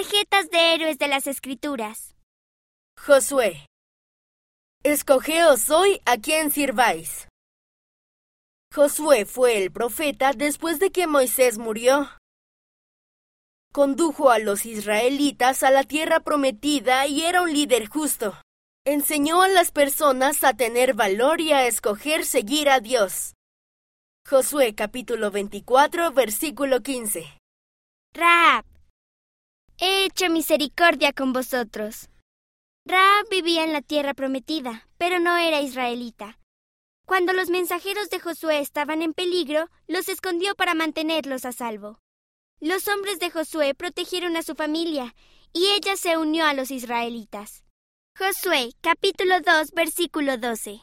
Tarjetas de héroes de las Escrituras. Josué. Escogeos hoy a quien sirváis. Josué fue el profeta después de que Moisés murió. Condujo a los israelitas a la tierra prometida y era un líder justo. Enseñó a las personas a tener valor y a escoger seguir a Dios. Josué capítulo 24 versículo 15. Raab. Misericordia con vosotros. Raab vivía en la tierra prometida, pero no era israelita. Cuando los mensajeros de Josué estaban en peligro, los escondió para mantenerlos a salvo. Los hombres de Josué protegieron a su familia, y ella se unió a los israelitas. Josué capítulo 2 versículo 12